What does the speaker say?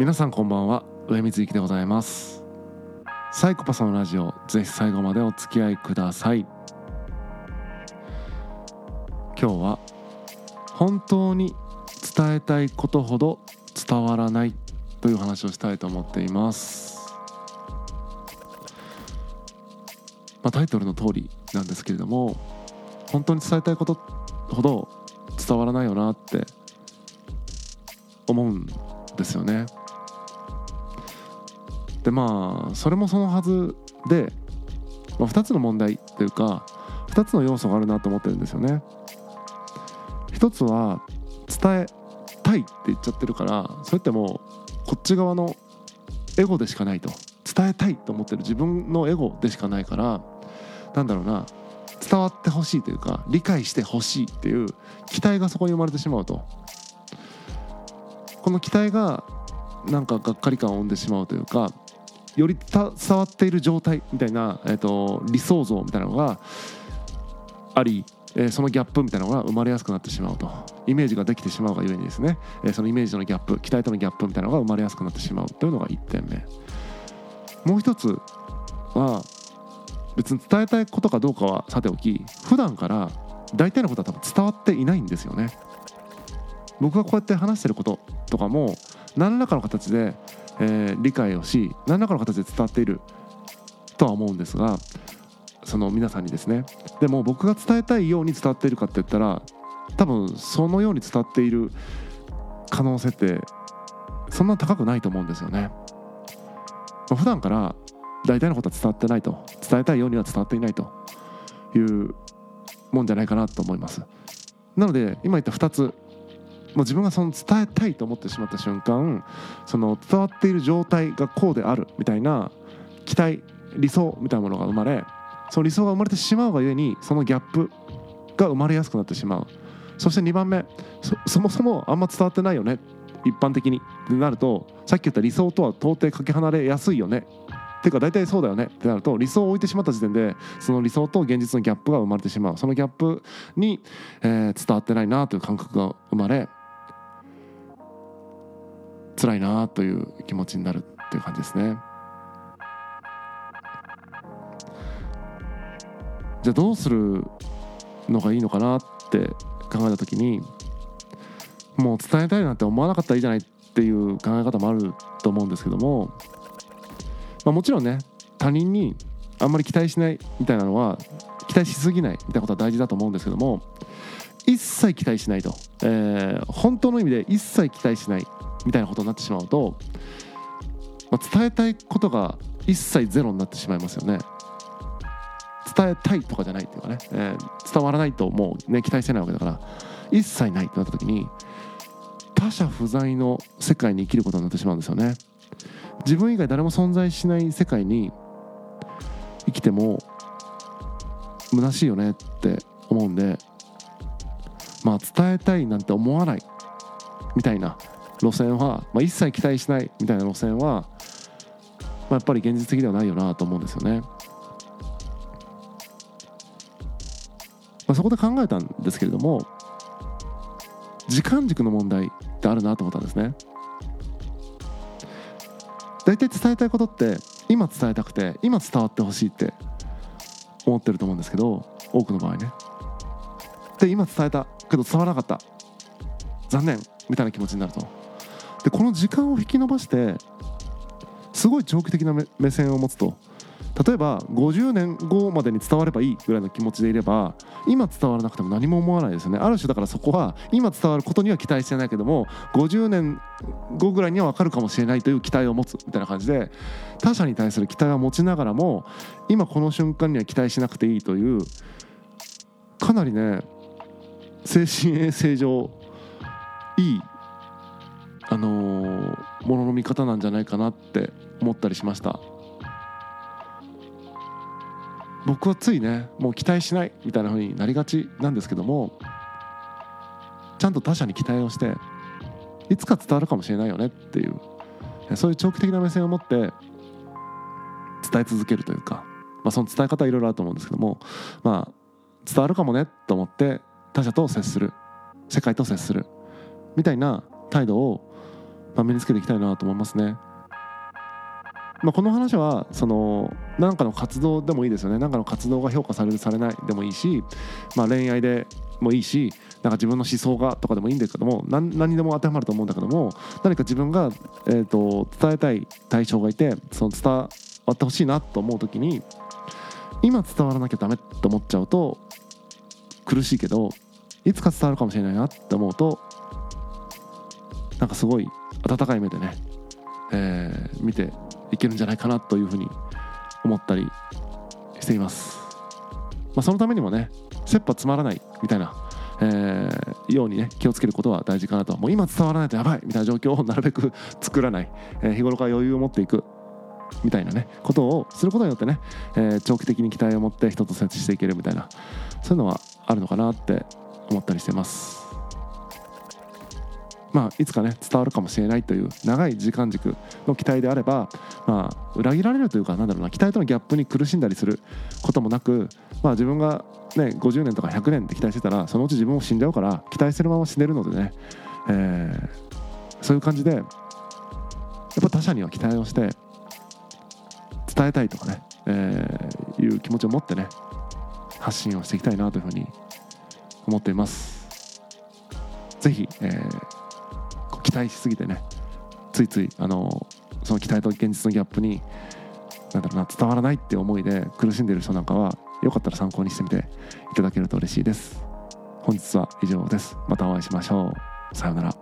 皆さんこんばんは。上水幸でございます。サイコパスのラジオぜひ最後までお付き合いください。今日は本当に伝えたいことほど伝わらないという話をしたいと思っています、まあ、タイトルの通りなんですけれども本当に伝えたいことほど伝わらないよなって思うんですよね。でまあそれもそのはずで、まあ、2つの問題というか2つの要素があるなと思ってるんですよね。一つは伝えたいって言っちゃってるからそれってもうこっち側のエゴでしかないと。伝えたいと思ってる。自分のエゴでしかないからなんだろうな。伝わってほしいというか理解してほしいっていう期待がそこに生まれてしまうと。この期待がなんかがっかり感を生んでしまうというかより伝わっている状態みたいな、えー、と理想像みたいなのがあり、えーそのギャップみたいなのが生まれやすくなってしまうと。イメージができてしまうがゆえにですね、えーそのイメージとのギャップ期待とのギャップみたいなのが生まれやすくなってしまうというのが1点目。もう一つは別に伝えたいことかどうかはさておき普段から大体のことは多分伝わっていないんですよね。僕がこうやって話してることとかも何らかの形で、えー理解をし何らかの形で伝わっているとは思うんですがその皆さんにですねでも僕が伝えたいように伝わっているかって言ったら多分そのように伝わっている可能性ってそんな高くないと思うんですよね。ま普段から大体のことは伝わってないと伝えたいようには伝わっていないというもんじゃないかなと思います。なので今言った2つもう自分がその伝えたいと思ってしまった瞬間その伝わっている状態がこうであるみたいな期待理想みたいなものが生まれその理想が生まれてしまうがゆえにそのギャップが生まれやすくなってしまう。そして2番目そもそもあんま伝わってないよね一般的に。ってなるとさっき言った理想とは到底かけ離れやすいよね。っていうか大体そうだよね。ってなると理想を置いてしまった時点でその理想と現実のギャップが生まれてしまう。そのギャップに、えー伝わってないなという感覚が生まれ辛いなという気持ちになるっていう感じですね。じゃあどうするのがいいのかなって考えた時にもう伝えたいなんて思わなかったらいいじゃないっていう考え方もあると思うんですけども、まあ、もちろんね他人にあんまり期待しないみたいなのは期待しすぎないみたいなことは大事だと思うんですけども一切期待しないと、えー本当の意味で一切期待しない。みたいなことになってしまうと、まあ、伝えたいことが一切ゼロになってしまいますよね。伝えたいとかじゃないっていうかね、えー伝わらないともうね期待してないわけだから一切ないってなった時に他者不在の世界に生きることになってしまうんですよね。自分以外誰も存在しない世界に生きても虚しいよねって思うんでまあ伝えたいなんて思わないみたいな路線は、まあ、一切期待しないみたいな路線は、まあ、やっぱり現実的ではないよなと思うんですよね。まあ、そこで考えたんですけれども時間軸の問題ってあるなと思ったんですね。大体伝えたいことって今伝えたくて今伝わってほしいって思ってると思うんですけど多くの場合ね。で今伝えたけど伝わらなかった残念みたいな気持ちになると。でこの時間を引き延ばしてすごい長期的な目目線を持つと。例えば50年後までに伝わればいいぐらいの気持ちでいれば今伝わらなくても何も思わないですよね。ある種だからそこは今伝わることには期待してないけども50年後ぐらいには分かるかもしれないという期待を持つみたいな感じで他者に対する期待を持ちながらも今この瞬間には期待しなくていいというかなりね精神衛生上いいあのーものの見方なんじゃないかなって思ったりしました。僕はついねもう期待しないみたいな風になりがちなんですけどもちゃんと他者に期待をしていつか伝わるかもしれないよねっていうそういう長期的な目線を持って伝え続けるというか、まあ、その伝え方はいろいろあると思うんですけどもまあ伝わるかもねと思って他者と接する世界と接するみたいな態度をまあ、身につけていきたいなと思いますね。まあ、この話はその何かの活動でもいいですよね何かの活動が評価されるされないでもいいし、まあ、恋愛でもいいしなんか自分の思想がとかでもいいんだけども何何でも当てはまると思うんだけども何か自分が、えーと、伝えたい対象がいてその伝わってほしいなと思う時に今伝わらなきゃダメって思っちゃうと苦しいけどいつか伝わるかもしれないなって思うとなんかすごい温かい目でね、えー、見ていけるんじゃないかなというふうに思ったりしています。まあ、そのためにもね切羽詰まらないみたいな、えー、ようにね気をつけることは大事かなともう今伝わらないとやばいみたいな状況を なるべく 作らない、えー、日頃から余裕を持っていくみたいなねことをすることによってね、えー、長期的に期待を持って人と接していけるみたいなそういうのはあるのかなって思ったりしてます。まあ、いつかね伝わるかもしれないという長い時間軸の期待であれば、まあ、裏切られるというかなんだろうな期待とのギャップに苦しんだりすることもなく、まあ、自分が、ね、50年とか100年って期待してたらそのうち自分も死んじゃうから期待してるまま死ねるのでね、えー、そういう感じでやっぱ他者には期待をして伝えたいとかね、えー、いう気持ちを持ってね発信をしていきたいなというふうに思っています。ぜひ、えー期待しすぎてねついついあのその期待と現実のギャップになんだろうな伝わらないって思いで苦しんでる人なんかはよかったら参考にしてみていただけると嬉しいです。本日は以上です。またお会いしましょう。さようなら。